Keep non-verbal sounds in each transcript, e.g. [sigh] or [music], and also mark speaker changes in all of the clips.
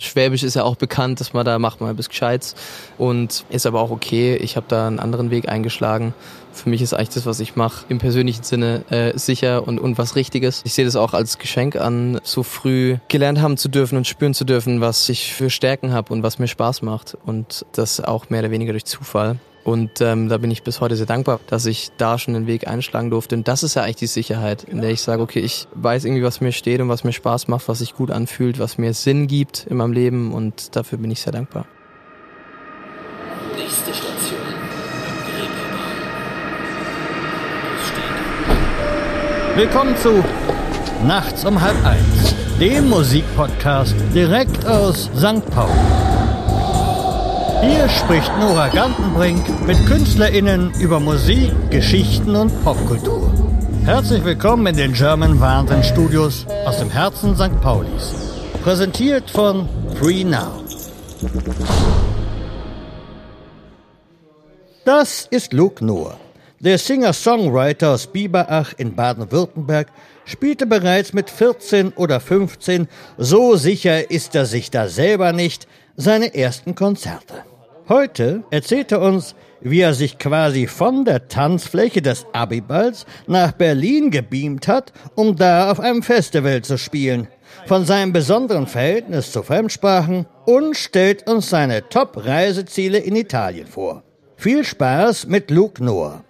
Speaker 1: Schwäbisch ist ja auch bekannt, dass man da macht mal bis Gescheites und ist aber auch okay. Ich habe da einen anderen Weg eingeschlagen. Für mich ist eigentlich das, was ich mache, im persönlichen Sinne äh, sicher und, und was Richtiges. Ich sehe das auch als Geschenk an, so früh gelernt haben zu dürfen und spüren zu dürfen, was ich für Stärken habe und was mir Spaß macht. Und das auch mehr oder weniger durch Zufall. Und ähm, da bin ich bis heute sehr dankbar, dass ich da schon den Weg einschlagen durfte. Und das ist ja eigentlich die Sicherheit, in der ich sage, okay, ich weiß irgendwie, was mir steht und was mir Spaß macht, was sich gut anfühlt, was mir Sinn gibt in meinem Leben. Und dafür bin ich sehr dankbar.
Speaker 2: Nächste Station.
Speaker 3: Willkommen zu Nachts um halb eins, dem Musikpodcast direkt aus St. Paul. Hier spricht Nora Gantenbrink mit KünstlerInnen über Musik, Geschichten und Popkultur. Herzlich willkommen in den German Wahnsinn Studios aus dem Herzen St. Paulis. Präsentiert von Free Now. Das ist Luke Noah. Der Singer-Songwriter aus Biberach in Baden-Württemberg spielte bereits mit 14 oder 15, so sicher ist er sich da selber nicht, seine ersten Konzerte. Heute erzählt er uns, wie er sich quasi von der Tanzfläche des Abiballs nach Berlin gebeamt hat, um da auf einem Festival zu spielen, von seinem besonderen Verhältnis zu Fremdsprachen und stellt uns seine Top-Reiseziele in Italien vor. Viel Spaß mit Luke Noah.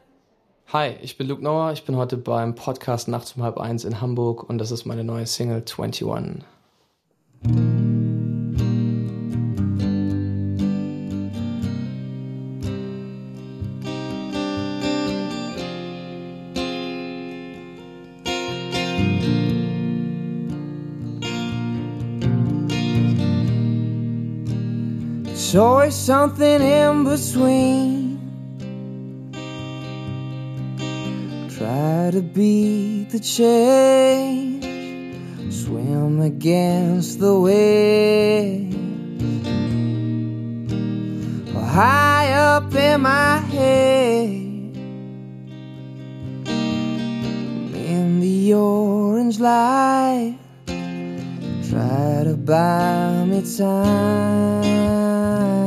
Speaker 1: Hi, ich bin Luke Noah, ich bin heute beim Podcast Nachts um halb eins in Hamburg und das ist meine neue Single 21.
Speaker 4: Always something in between. Try to beat the change, swim against the waves. High up in my head, in the orange light, try to buy me time.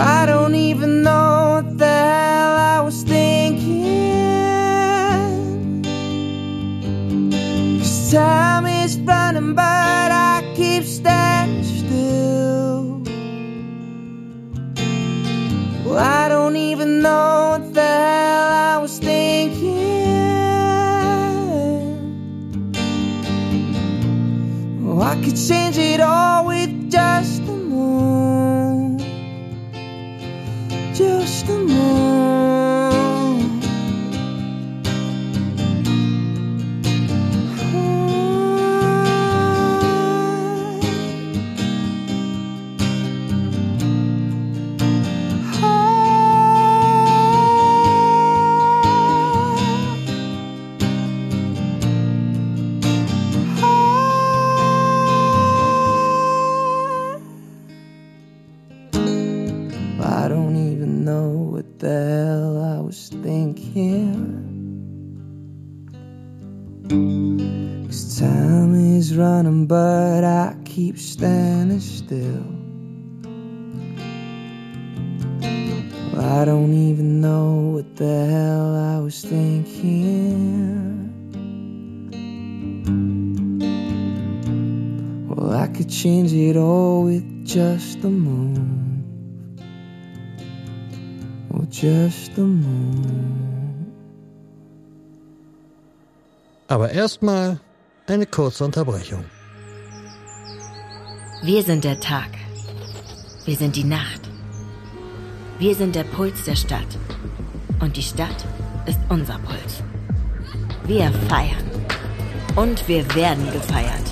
Speaker 4: Ah. Standing still. Well, I don't even know what the hell I was thinking. Well, I could change it all with just a move. Well, just a move.
Speaker 3: Aber erstmal eine kurze Unterbrechung.
Speaker 2: Wir sind der Tag. Wir sind die Nacht. Wir sind der Puls der Stadt. Und die Stadt ist unser Puls. Wir feiern. Und wir werden gefeiert.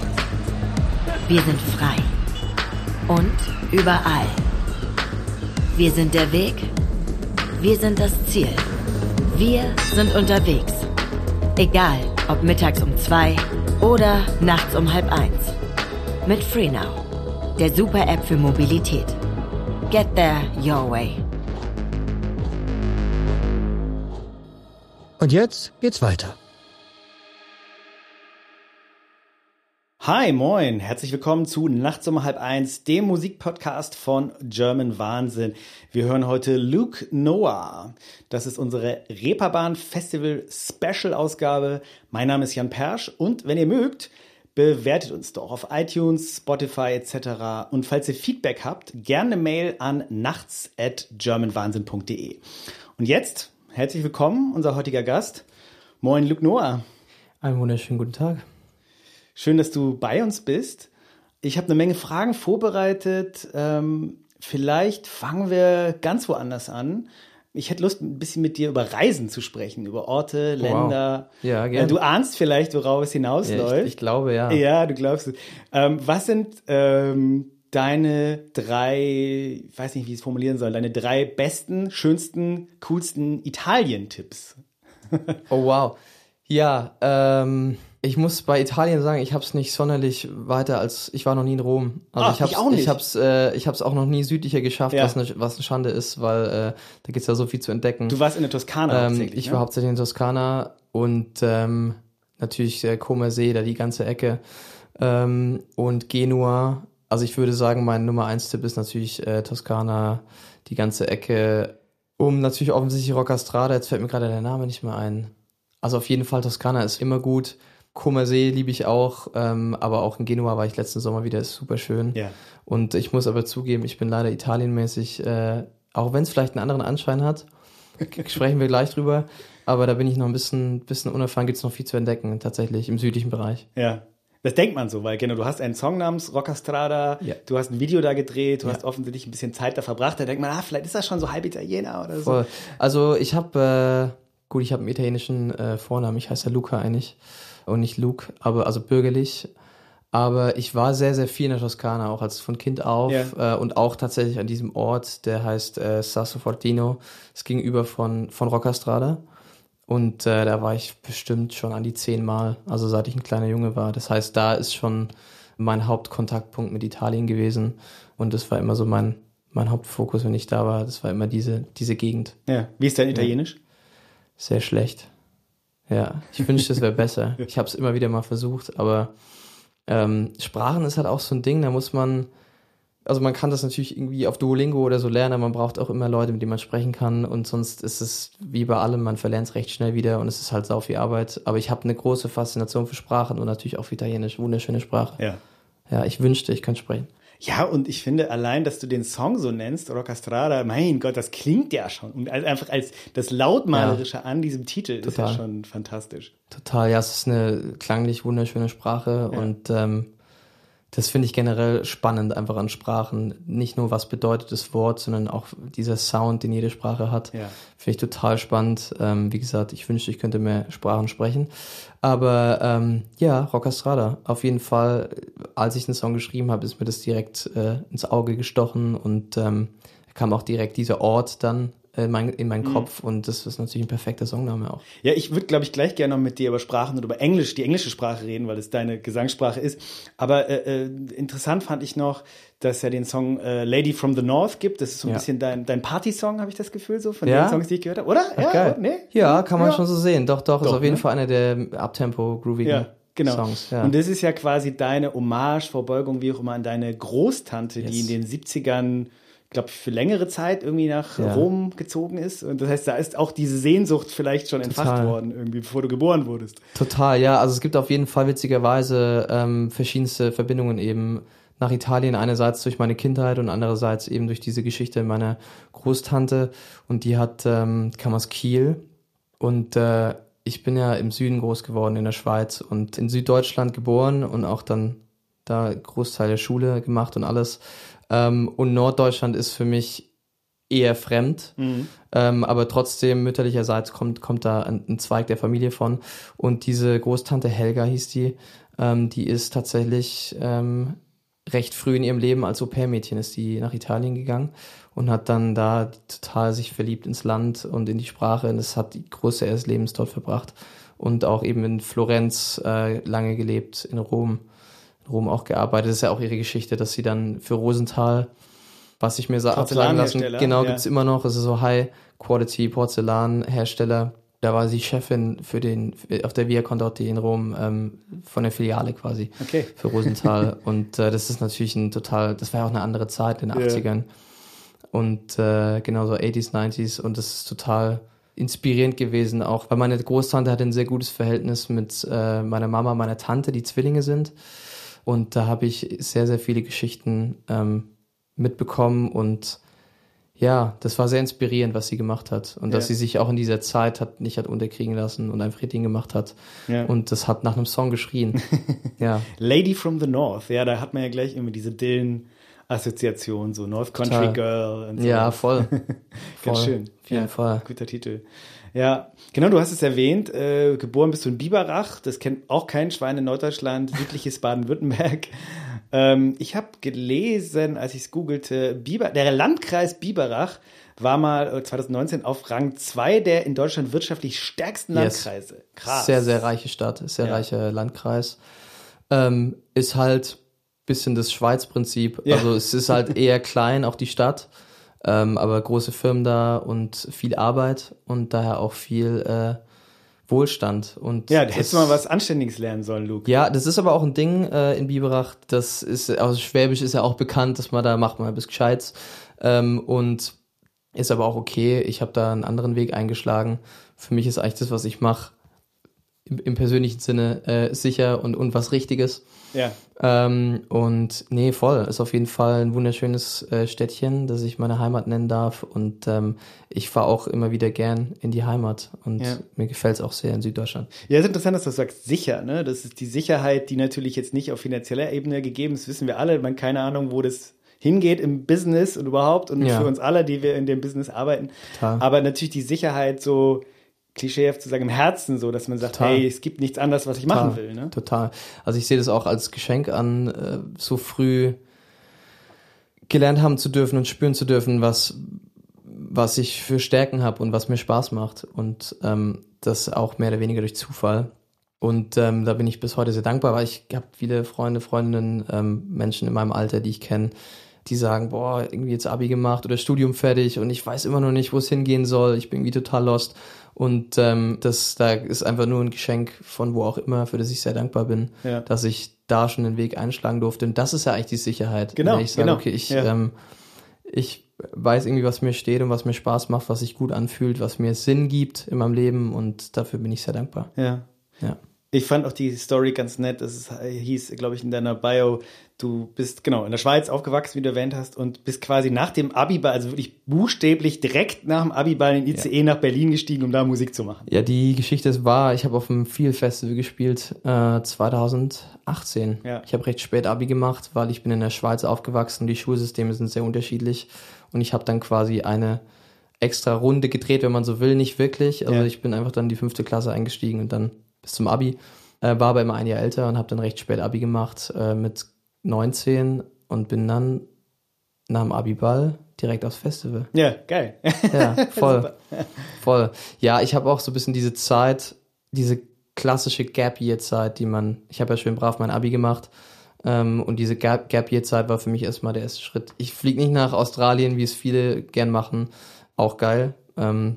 Speaker 2: Wir sind frei. Und überall. Wir sind der Weg. Wir sind das Ziel. Wir sind unterwegs. Egal, ob mittags um zwei oder nachts um halb eins. Mit FreeNow, der Super-App für Mobilität. Get there your way.
Speaker 3: Und jetzt geht's weiter.
Speaker 5: Hi, moin, herzlich willkommen zu Nachts um halb eins, dem Musikpodcast von German Wahnsinn. Wir hören heute Luke Noah. Das ist unsere Reeperbahn Festival Special Ausgabe. Mein Name ist Jan Persch und wenn ihr mögt, bewertet uns doch auf iTunes, Spotify etc. Und falls ihr Feedback habt, gerne eine Mail an nachts at germanwahnsinn.de. Und jetzt herzlich willkommen, unser heutiger Gast. Moin, Luke Noah.
Speaker 1: Einen wunderschönen guten Tag.
Speaker 5: Schön, dass du bei uns bist. Ich habe eine Menge Fragen vorbereitet. Ähm, vielleicht fangen wir ganz woanders an. Ich hätte Lust, ein bisschen mit dir über Reisen zu sprechen, über Orte, Länder.
Speaker 1: Wow. Ja,
Speaker 5: Äh,
Speaker 1: gerne.
Speaker 5: Du ahnst vielleicht, worauf es hinausläuft.
Speaker 1: Ja, ich, ich glaube, ja.
Speaker 5: Ja, du glaubst es. Ähm, was sind ähm, deine drei, ich weiß nicht, wie ich es formulieren soll, deine drei besten, schönsten, coolsten Italien-Tipps?
Speaker 1: Oh wow. Ja, ähm, ich muss bei Italien sagen, ich habe es nicht sonderlich weiter als ich war noch nie in Rom. Also
Speaker 5: Ah,
Speaker 1: ich hab's,
Speaker 5: ich auch nicht.
Speaker 1: Ich hab's, äh, ich hab's auch noch nie südlicher geschafft,
Speaker 5: Ja.
Speaker 1: was, eine, was eine Schande ist, weil äh, da gibt's ja so viel zu entdecken.
Speaker 5: Du warst in der Toskana
Speaker 1: ähm, ich
Speaker 5: ne?
Speaker 1: war hauptsächlich in Toskana und ähm, natürlich der Comer See, da die ganze Ecke ähm, und Genua. Also ich würde sagen, mein Nummer eins Tipp ist natürlich äh, Toskana, die ganze Ecke. Um natürlich offensichtlich Roccastrada, jetzt fällt mir gerade der Name nicht mehr ein. Also auf jeden Fall Toskana ist immer gut. Comer See liebe ich auch, ähm, aber auch in Genua war ich letzten Sommer wieder, ist super schön.
Speaker 5: Ja.
Speaker 1: Und ich muss aber zugeben, ich bin leider italienmäßig, äh, auch wenn es vielleicht einen anderen Anschein hat, [laughs] sprechen wir gleich drüber, aber da bin ich noch ein bisschen, bisschen unerfahren, gibt es noch viel zu entdecken, tatsächlich im südlichen Bereich.
Speaker 5: Ja. Das denkt man so, weil genau, du hast einen Song namens Roccastrada,
Speaker 1: Ja.
Speaker 5: du hast ein Video da gedreht, du
Speaker 1: Ja.
Speaker 5: hast offensichtlich ein bisschen Zeit da verbracht, da denkt man, ah, vielleicht ist das schon so halb Italiener oder so.
Speaker 1: Voll. Also ich habe, äh, gut, ich habe einen italienischen äh, Vornamen, ich heiße ja Luca eigentlich und nicht Luke, aber also bürgerlich. Aber ich war sehr, sehr viel in der Toskana, auch als von Kind auf
Speaker 5: Ja.
Speaker 1: äh, und auch tatsächlich an diesem Ort, der heißt äh, Sasso Fortino, das gegenüber von, von Roccastrada. Und äh, da war ich bestimmt schon an die zehn Mal, also seit ich ein kleiner Junge war. Das heißt, da ist schon mein Hauptkontaktpunkt mit Italien gewesen. Und das war immer so mein, mein Hauptfokus, wenn ich da war. Das war immer diese, diese Gegend.
Speaker 5: Ja. Wie ist dein Italienisch?
Speaker 1: Sehr schlecht. Ja, ich wünschte, es wäre besser. Ich habe es immer wieder mal versucht, aber ähm, Sprachen ist halt auch so ein Ding, da muss man, also man kann das natürlich irgendwie auf Duolingo oder so lernen, aber man braucht auch immer Leute, mit denen man sprechen kann und sonst ist es wie bei allem, man verlernt es recht schnell wieder und es ist halt sau viel Arbeit. Aber ich habe eine große Faszination für Sprachen und natürlich auch für Italienisch, wunderschöne Sprache.
Speaker 5: Ja.
Speaker 1: Ja, ich wünschte, ich könnte sprechen.
Speaker 5: Ja, und ich finde allein, dass du den Song so nennst, Roccastrada, mein Gott, das klingt ja schon. Und einfach als das Lautmalerische an diesem Titel ist ja
Speaker 1: Total.
Speaker 5: schon fantastisch.
Speaker 1: Total, ja, es ist eine klanglich wunderschöne Sprache
Speaker 5: Ja.
Speaker 1: und ähm, das finde ich generell spannend einfach an Sprachen. Nicht nur, was bedeutet das Wort, sondern auch dieser Sound, den jede Sprache hat.
Speaker 5: Ja.
Speaker 1: Finde ich total spannend. Ähm, wie gesagt, ich wünschte, ich könnte mehr Sprachen sprechen. Aber ähm, ja, Roccastrada, auf jeden Fall, als ich den Song geschrieben habe, ist mir das direkt äh, ins Auge gestochen und ähm, kam auch direkt dieser Ort dann in mein, in meinen
Speaker 5: Mhm.
Speaker 1: Kopf und das ist natürlich ein perfekter Songname auch.
Speaker 5: Ja, ich würde, glaube ich, gleich gerne noch mit dir über Sprachen und über Englisch, die englische Sprache reden, weil es deine Gesangssprache ist. Aber äh, äh, interessant fand ich noch, dass ja den Song äh, Lady from the North gibt. Das ist so ein
Speaker 1: Ja.
Speaker 5: bisschen dein, dein Party-Song, habe ich das Gefühl, so von
Speaker 1: Ja?
Speaker 5: den Songs, die ich gehört habe. Oder?
Speaker 1: Ach, geil.
Speaker 5: Nee?
Speaker 1: Ja, kann man
Speaker 5: Ja.
Speaker 1: schon so sehen. Doch, doch, ist
Speaker 5: Doch,
Speaker 1: auf jeden
Speaker 5: ne?
Speaker 1: Fall einer der Abtempo groovigen.
Speaker 5: Ja. Genau.
Speaker 1: Songs. Ja.
Speaker 5: Und das ist ja quasi deine Hommage, Verbeugung, wie auch immer, an deine Großtante, die in
Speaker 1: Yes.
Speaker 5: den 70ern, glaube für längere Zeit irgendwie nach
Speaker 1: Ja.
Speaker 5: Rom gezogen ist. Und das heißt, da ist auch diese Sehnsucht vielleicht schon entfacht
Speaker 1: Total.
Speaker 5: worden, irgendwie, bevor du geboren wurdest.
Speaker 1: Total, ja. Also es gibt auf jeden Fall witzigerweise ähm, verschiedenste Verbindungen eben nach Italien. Einerseits durch meine Kindheit und andererseits eben durch diese Geschichte meiner Großtante. Und die hat, ähm, kam aus Kiel. Und äh, ich bin ja im Süden groß geworden, in der Schweiz und in Süddeutschland geboren und auch dann da Großteil der Schule gemacht und alles. Ähm, und Norddeutschland ist für mich eher fremd. Ähm, aber trotzdem mütterlicherseits kommt, kommt da ein, ein Zweig der Familie von. Und diese Großtante Helga hieß die, ähm, die ist tatsächlich ähm, recht früh in ihrem Leben als Au-pair-Mädchen ist die nach Italien gegangen und hat dann da total sich verliebt ins Land und in die Sprache. Und es hat die große ihres Lebens dort verbracht. Und auch eben in Florenz äh, lange gelebt, in Rom. Rom auch gearbeitet. Das ist ja auch ihre Geschichte, dass sie dann für Rosenthal was ich mir so absagen lassen, genau,
Speaker 5: ja.
Speaker 1: gibt's immer noch. Es ist so High-Quality Porzellanhersteller. Da war sie Chefin für den, auf der Via Condotti in Rom, ähm, von der Filiale quasi.
Speaker 5: Okay.
Speaker 1: Für Rosenthal. [laughs] und äh, das ist natürlich ein total, das war ja auch eine andere Zeit in den
Speaker 5: Ja.
Speaker 1: 80ern. Und äh, genau so 80s, 90s. Und das ist total inspirierend gewesen, auch weil meine Großtante hatte ein sehr gutes Verhältnis mit äh, meiner Mama, meiner Tante, die Zwillinge sind. Und da habe ich sehr, sehr viele Geschichten ähm, mitbekommen und ja, das war sehr inspirierend, was sie gemacht hat. Und dass
Speaker 5: Ja.
Speaker 1: sie sich auch in dieser Zeit hat, nicht hat unterkriegen lassen und einfach ihr Ding gemacht hat.
Speaker 5: Ja.
Speaker 1: Und das hat nach einem Song geschrien. [laughs] ja.
Speaker 5: Lady from the North, ja, da hat man ja gleich immer diese Dylan-Assoziation, so North Country
Speaker 1: Total.
Speaker 5: Girl und so.
Speaker 1: Ja, voll. [laughs] voll.
Speaker 5: Ganz schön.
Speaker 1: Auf jeden
Speaker 5: ja,
Speaker 1: Fall.
Speaker 5: Guter Titel. Ja, genau, du hast es erwähnt, äh, geboren bist du in Biberach, das kennt auch kein Schwein in Norddeutschland, südliches [laughs] Baden-Württemberg. Ähm, ich habe gelesen, als ich es googelte, Biber, der Landkreis Biberach war mal äh, 2019 auf Rang 2 der in Deutschland wirtschaftlich stärksten
Speaker 1: Yes.
Speaker 5: Landkreise. Krass.
Speaker 1: Sehr, sehr reiche Stadt, sehr
Speaker 5: Ja.
Speaker 1: reicher Landkreis. Ähm, ist halt bisschen das Schweiz-Prinzip.
Speaker 5: Ja.
Speaker 1: Also es ist halt eher [laughs] klein, auch die Stadt, ähm, aber große Firmen da und viel Arbeit und daher auch viel äh, Wohlstand. Und
Speaker 5: Ja, da hättest du mal was Anständiges lernen sollen, Luke.
Speaker 1: Ja, das ist aber auch ein Ding äh, in Biberach. Das ist, also Schwäbisch ist ja auch bekannt, dass man da macht mal bis Gescheites. Ähm, und ist aber auch okay. Ich habe da einen anderen Weg eingeschlagen. Für mich ist eigentlich das, was ich mache, im, im persönlichen Sinne äh, sicher und, und was Richtiges.
Speaker 5: Ja.
Speaker 1: Ähm, und nee, voll. Ist auf jeden Fall ein wunderschönes äh, Städtchen, das ich meine Heimat nennen darf. Und ähm, ich fahre auch immer wieder gern in die Heimat. Und
Speaker 5: Ja.
Speaker 1: mir gefällt es auch sehr in Süddeutschland.
Speaker 5: Ja, ist interessant, dass du sagst, sicher, ne? Das ist die Sicherheit, die natürlich jetzt nicht auf finanzieller Ebene gegeben ist, wissen wir alle. Man keine Ahnung, wo das hingeht im Business und überhaupt und
Speaker 1: Ja.
Speaker 5: für uns alle, die wir in dem Business arbeiten.
Speaker 1: Total.
Speaker 5: Aber natürlich die Sicherheit so klischeehaft zu sagen im Herzen so, dass man sagt,
Speaker 1: Total.
Speaker 5: hey, es gibt nichts anderes, was ich
Speaker 1: Total,
Speaker 5: machen will, ne?
Speaker 1: Total. Also ich sehe das auch als Geschenk an, äh, so früh gelernt haben zu dürfen und spüren zu dürfen, was, was ich für Stärken habe und was mir Spaß macht. Und ähm, das auch mehr oder weniger durch Zufall. Und ähm, da bin ich bis heute sehr dankbar, weil ich habe viele Freunde, Freundinnen, ähm, Menschen in meinem Alter, die ich kenne, die sagen, boah, irgendwie jetzt Abi gemacht oder Studium fertig und ich weiß immer noch nicht, wo es hingehen soll. Ich bin irgendwie total lost. Und ähm, das da ist einfach nur ein Geschenk von wo auch immer, für das ich sehr dankbar bin,
Speaker 5: Ja.
Speaker 1: dass ich da schon den Weg einschlagen durfte. Und das ist ja eigentlich die Sicherheit.
Speaker 5: Genau,
Speaker 1: Wenn ich sage,
Speaker 5: genau.
Speaker 1: okay, ich,
Speaker 5: Ja.
Speaker 1: ähm, ich weiß irgendwie, was mir steht und was mir Spaß macht, was sich gut anfühlt, was mir Sinn gibt in meinem Leben und dafür bin ich sehr dankbar.
Speaker 5: Ja.
Speaker 1: Ja.
Speaker 5: Ich fand auch die Story ganz nett. Es ist- hieß, glaube ich, in deiner Bio, du bist genau in der Schweiz aufgewachsen, wie du erwähnt hast, und bist quasi nach dem Abiball, also wirklich buchstäblich direkt nach dem Abiball in ICE nach Berlin gestiegen, um da Musik zu machen.
Speaker 1: Ja, die Geschichte ist wahr. Ich habe auf dem Feel Festival gespielt äh, 2018.
Speaker 5: Ja.
Speaker 1: Ich habe recht spät Abi gemacht, weil ich bin in der Schweiz aufgewachsen. Die Schulsysteme sind sehr unterschiedlich und ich habe dann quasi eine extra Runde gedreht, wenn man so will, nicht wirklich. Also
Speaker 5: Ja.
Speaker 1: ich bin einfach dann in die fünfte Klasse eingestiegen und dann bis zum Abi. Äh, war aber immer ein Jahr älter und habe dann recht spät Abi gemacht äh, mit 19 und bin dann nach dem Abi-Ball direkt aufs Festival.
Speaker 5: Ja, geil.
Speaker 1: Ja, [laughs] voll. Voll. Ja, ich habe auch so ein bisschen diese Zeit, diese klassische Gap-Year-Zeit, die man, ich habe ja schön brav mein Abi gemacht ähm, und diese Gap- Gap-Year-Zeit war für mich erstmal der erste Schritt. Ich fliege nicht nach Australien, wie es viele gern machen, auch geil. Ähm,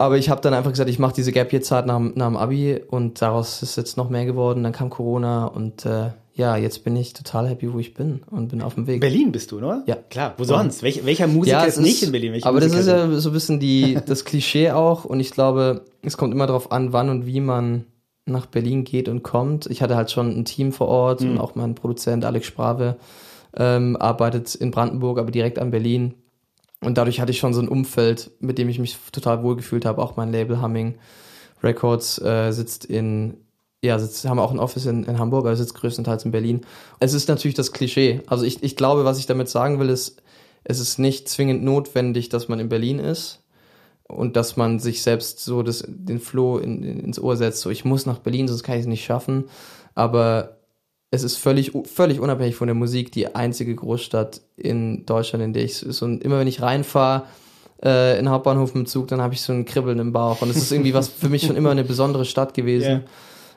Speaker 1: Aber ich habe dann einfach gesagt, ich mache diese Gap Year Zeit nach, nach dem Abi und daraus ist jetzt noch mehr geworden. Dann kam Corona und äh, ja, jetzt bin ich total happy, wo ich bin und bin auf dem Weg.
Speaker 5: Berlin bist du, oder?
Speaker 1: Ja.
Speaker 5: Klar, wo sonst? Welch, welcher Musiker
Speaker 1: Ja,
Speaker 5: ist
Speaker 1: es
Speaker 5: nicht in Berlin? Welche
Speaker 1: aber das ist ja so ein bisschen die, [laughs] das Klischee auch und ich glaube, es kommt immer darauf an, wann und wie man nach Berlin geht und kommt. Ich hatte halt schon ein Team vor Ort
Speaker 5: Mhm.
Speaker 1: und auch mein Produzent Alex Sprave ähm, arbeitet in Brandenburg, aber direkt an Berlin. Und dadurch hatte ich schon so ein Umfeld, mit dem ich mich total wohlgefühlt habe. Auch mein Label Humming Records äh, sitzt in, ja, sitzt, haben auch ein Office in, in Hamburg, aber sitzt größtenteils in Berlin. Es ist natürlich das Klischee. Also ich, ich glaube, was ich damit sagen will, ist, es ist nicht zwingend notwendig, dass man in Berlin ist und dass man sich selbst so das, den Floh in, in, ins Ohr setzt, so ich muss nach Berlin, sonst kann ich es nicht schaffen. Aber es ist völlig, völlig unabhängig von der Musik die einzige Großstadt in Deutschland, in der ich so, und immer wenn ich reinfahre, äh, in den Hauptbahnhof im Zug, dann habe ich so ein Kribbeln im Bauch. Und es ist irgendwie was für mich schon immer eine besondere Stadt gewesen.
Speaker 5: Ja.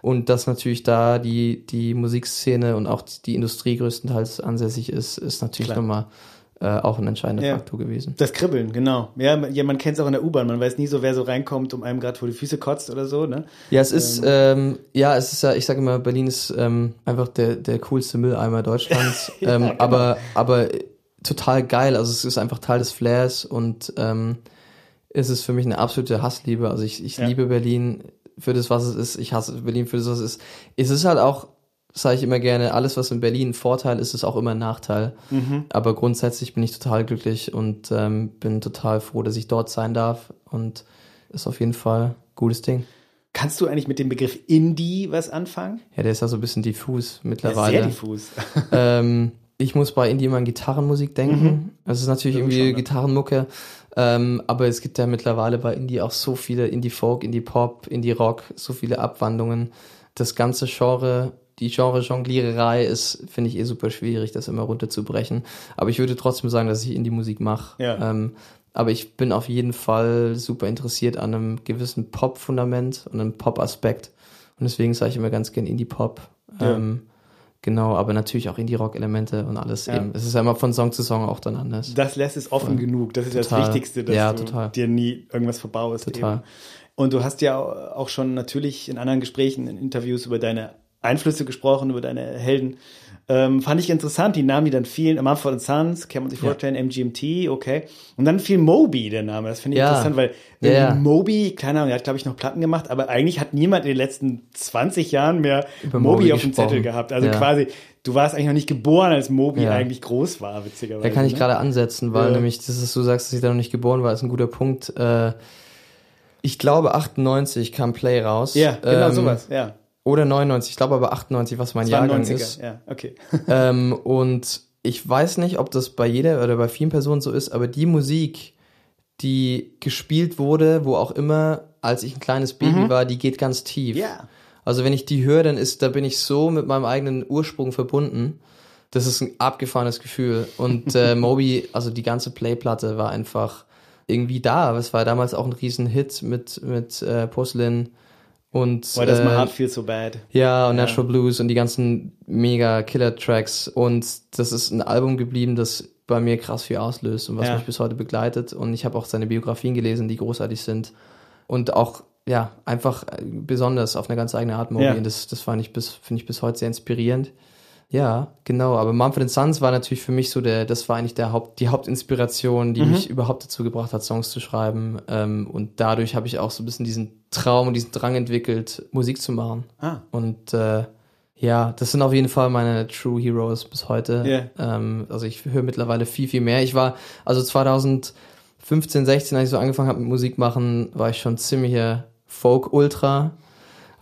Speaker 1: Und dass natürlich da die, die Musikszene und auch die Industrie größtenteils ansässig ist, ist natürlich
Speaker 5: Klar.
Speaker 1: nochmal äh, auch ein entscheidender
Speaker 5: Ja.
Speaker 1: Faktor gewesen.
Speaker 5: Das Kribbeln, genau. Ja, man- ja man kennt es auch in der U-Bahn. Man weiß nie so, wer so reinkommt, um einem gerade vor die Füße kotzt oder so, ne?
Speaker 1: Ja, es ist, ähm, ja, es ist ja, ich sage immer, Berlin ist ähm, einfach der, der coolste Mülleimer Deutschlands. [laughs]
Speaker 5: Ja,
Speaker 1: ähm,
Speaker 5: genau.
Speaker 1: aber, aber total geil. Also es ist einfach Teil des Flairs und ähm, es ist für mich eine absolute Hassliebe. Also ich, ich liebe Berlin für das, was es ist. Ich hasse Berlin für das, was es ist. Es ist halt auch, sage ich immer gerne, alles, was in Berlin ein Vorteil ist, ist auch immer ein Nachteil.
Speaker 5: Mhm.
Speaker 1: Aber grundsätzlich bin ich total glücklich und ähm, bin total froh, dass ich dort sein darf. Und ist auf jeden Fall ein gutes Ding.
Speaker 5: Kannst du eigentlich mit dem Begriff Indie was anfangen?
Speaker 1: Ja, der ist ja so ein bisschen diffus
Speaker 5: Ja,
Speaker 1: mittlerweile.
Speaker 5: sehr diffus. [laughs]
Speaker 1: ähm, ich muss bei Indie immer an Gitarrenmusik denken. Es ist natürlich
Speaker 5: Ja,
Speaker 1: irgendwie
Speaker 5: schon, ne?
Speaker 1: Gitarrenmucke. Ähm, aber es gibt ja mittlerweile bei Indie auch so viele Indie-Folk, Indie-Pop, Indie-Rock, so viele Abwandlungen. Das ganze Genre, die Genre-Jongliererei ist, finde ich eh super schwierig, das immer runterzubrechen. Aber ich würde trotzdem sagen, dass ich Indie-Musik mache.
Speaker 5: Ja.
Speaker 1: Ähm, aber ich bin auf jeden Fall super interessiert an einem gewissen Pop-Fundament und einem Pop-Aspekt. Und deswegen sage ich immer ganz gern Indie-Pop.
Speaker 5: Ja.
Speaker 1: Ähm, genau, aber natürlich auch Indie-Rock-Elemente und alles
Speaker 5: Ja.
Speaker 1: eben. Es ist ja immer von Song zu Song auch dann anders.
Speaker 5: Das lässt es offen genug. Das ist das
Speaker 1: Total.
Speaker 5: Wichtigste, dass
Speaker 1: Ja,
Speaker 5: du
Speaker 1: total.
Speaker 5: dir nie irgendwas verbaust.
Speaker 1: Total.
Speaker 5: Eben. Und du hast ja auch schon natürlich in anderen Gesprächen, in Interviews über deine Einflüsse gesprochen, über deine Helden. Ähm, fand ich interessant, die Namen, die dann fielen, Mumford Sons, kann man sich
Speaker 1: Ja.
Speaker 5: vorstellen, MGMT, okay. Und dann fiel Moby, der Name. Das finde ich
Speaker 1: Ja.
Speaker 5: interessant, weil
Speaker 1: Ja, ja.
Speaker 5: Moby, keine Ahnung, der hat, glaube ich, noch Platten gemacht, aber eigentlich hat niemand in den letzten 20 Jahren mehr Moby,
Speaker 1: Moby
Speaker 5: auf dem. Zettel gehabt. Also
Speaker 1: Ja.
Speaker 5: quasi, du warst eigentlich noch nicht geboren, als Moby
Speaker 1: Ja.
Speaker 5: eigentlich groß war, witzigerweise.
Speaker 1: Da kann ich
Speaker 5: ne?
Speaker 1: gerade ansetzen, weil
Speaker 5: Ja.
Speaker 1: nämlich, das ist, du sagst, dass ich da noch nicht geboren war, ist ein guter Punkt. Äh, ich glaube 98 kam Play raus.
Speaker 5: Ja, genau
Speaker 1: Ähm,
Speaker 5: sowas, ja.
Speaker 1: Oder 99, ich glaube aber 98, was mein Jahrgang
Speaker 5: 92er,
Speaker 1: ist.
Speaker 5: ja, okay. [laughs]
Speaker 1: ähm, und ich weiß nicht, ob das bei jeder oder bei vielen Personen so ist, aber die Musik, die gespielt wurde, wo auch immer, als ich ein kleines Baby war, die geht ganz tief.
Speaker 5: Mhm. Ja.
Speaker 1: Also wenn ich die höre, dann ist, da bin ich so mit meinem eigenen Ursprung verbunden. Das ist ein abgefahrenes Gefühl. Und äh, [laughs] Moby, also die ganze Playplatte war einfach irgendwie da. Es war damals auch ein Riesenhit mit, mit äh, Porcelain und
Speaker 5: Why does my
Speaker 1: äh,
Speaker 5: heart feel so bad?
Speaker 1: ja, und Natural Blues und die ganzen mega Killer-Tracks. Und das ist ein Album geblieben, das bei mir krass viel auslöst und was
Speaker 5: Ja.
Speaker 1: mich bis heute begleitet. Und ich habe auch seine Biografien gelesen, die großartig sind. Und auch, ja, einfach äh, besonders auf eine ganz eigene Art, Moby.
Speaker 5: Ja.
Speaker 1: Und das, das fand ich bis, finde ich bis heute sehr inspirierend. Ja, genau. Aber Mumford Sons war natürlich für mich so der, das war eigentlich der Haupt, die Hauptinspiration, die
Speaker 5: Mhm.
Speaker 1: mich überhaupt dazu gebracht hat, Songs zu schreiben. Ähm, und dadurch habe ich auch so ein bisschen diesen Traum und diesen Drang entwickelt, Musik zu machen.
Speaker 5: Ah.
Speaker 1: Und äh, ja, das sind auf jeden Fall meine True Heroes bis heute.
Speaker 5: Ja.
Speaker 1: Ähm, also ich höre mittlerweile viel, viel mehr. Ich war, also 2015, 16, als ich so angefangen habe mit Musik machen, war ich schon ziemlicher Folk-Ultra.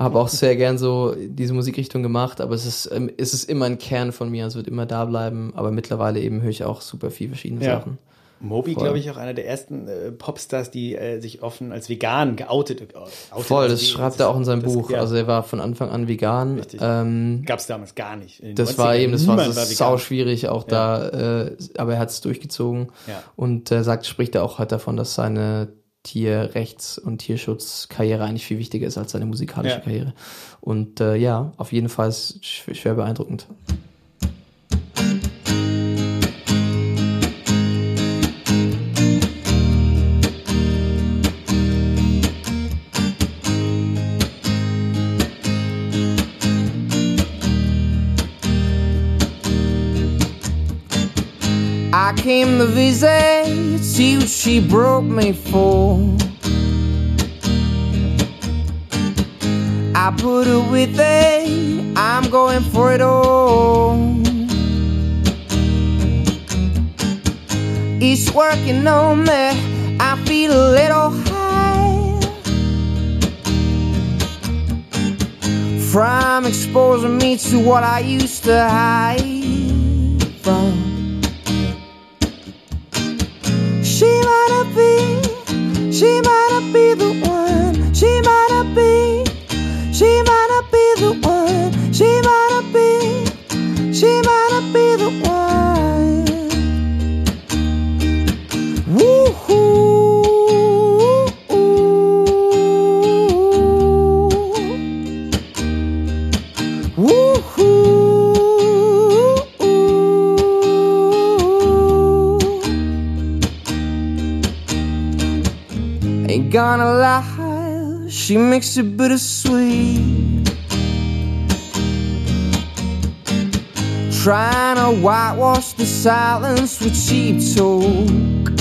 Speaker 1: Habe auch sehr gern so diese Musikrichtung gemacht, aber es ist, ähm, es ist immer ein Kern von mir, es wird immer da bleiben. Aber mittlerweile eben höre ich auch super viel verschiedene
Speaker 5: Ja.
Speaker 1: Sachen.
Speaker 5: Moby, glaube ich, auch einer der ersten äh, Popstars, die äh, sich offen als vegan geoutet. Äh, outet,
Speaker 1: Voll,
Speaker 5: also
Speaker 1: das schreibt er auch in seinem
Speaker 5: das,
Speaker 1: Buch.
Speaker 5: Ja,
Speaker 1: Also er war von Anfang an vegan.
Speaker 5: Richtig.
Speaker 1: Ähm,
Speaker 5: gab es damals gar nicht.
Speaker 1: Das war
Speaker 5: 90ern
Speaker 1: eben, das war,
Speaker 5: vegan.
Speaker 1: sau schwierig auch da, äh, aber er hat es durchgezogen
Speaker 5: Ja.
Speaker 1: und äh, sagt, spricht er auch halt davon, dass seine Tierrechts- und Tierschutzkarriere eigentlich viel wichtiger ist als seine musikalische
Speaker 5: Ja.
Speaker 1: Karriere. Und äh, ja, auf jeden Fall schwer beeindruckend.
Speaker 4: Came the visit, see what she broke me for. I put her with it, I'm going for it all. It's working on me, I feel a little high. From exposing me to what I used to hide she might gonna lie, she makes it bittersweet. Trying to whitewash the silence with cheap talk.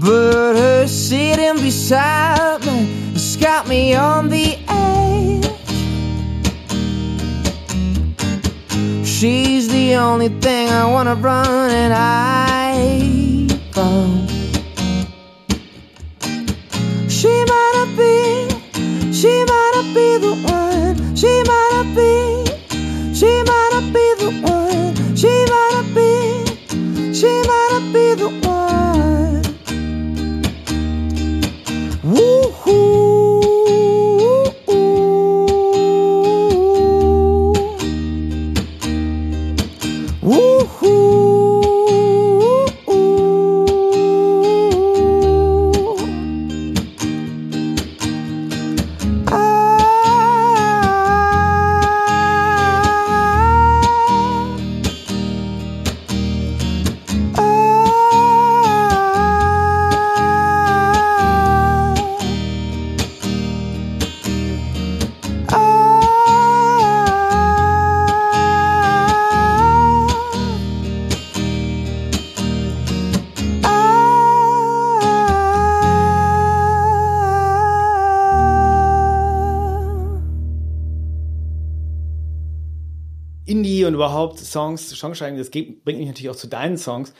Speaker 4: But her sitting beside me has got me on the edge. She's the only thing I wanna run and hide from. She might not be,
Speaker 5: Indie und überhaupt Songs, Songschreiben, das geht, bringt mich natürlich auch zu deinen Songs.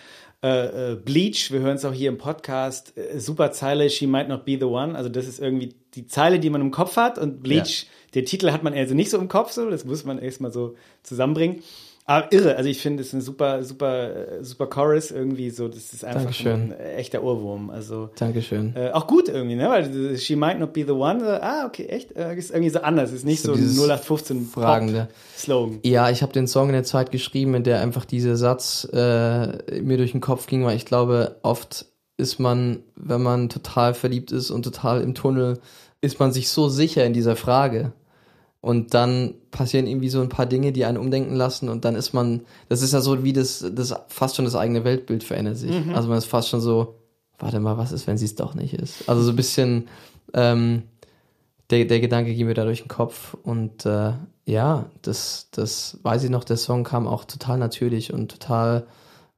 Speaker 5: Äh, äh, Bleach, wir hören es auch hier im Podcast, äh, super Zeile, She Might Not Be the One. Also das ist irgendwie die Zeile, die man im Kopf hat und Bleach, der Titel hat man also nicht so im Kopf, so, das muss man erstmal so zusammenbringen. Aber irre, also ich finde, es ist ein super, super, äh, super Chorus irgendwie so, das ist einfach
Speaker 1: Dankeschön.
Speaker 5: ein echter Ohrwurm. Also
Speaker 1: Dankeschön.
Speaker 5: äh, auch gut irgendwie, ne? Weil She Might Not Be the One, ah, okay, echt, äh, ist irgendwie so anders, ist nicht
Speaker 1: So
Speaker 5: so, ein
Speaker 1: dieses
Speaker 5: 0815
Speaker 1: Fragende.
Speaker 5: Slogan.
Speaker 1: Ja, ich habe den Song in der Zeit geschrieben, in der einfach dieser Satz äh, mir durch den Kopf ging, weil ich glaube, oft ist man, wenn man total verliebt ist und total im Tunnel, ist man sich so sicher in dieser Frage. Und dann passieren irgendwie so ein paar Dinge, die einen umdenken lassen und dann ist man, das ist ja so wie das, das fast schon das eigene Weltbild verändert sich. Also man ist fast schon so, warte mal, was ist, wenn sie es doch nicht ist? Also so ein bisschen, ähm, der, der Gedanke ging mir da durch den Kopf und äh, ja, das, das weiß ich noch, der Song kam auch total natürlich und total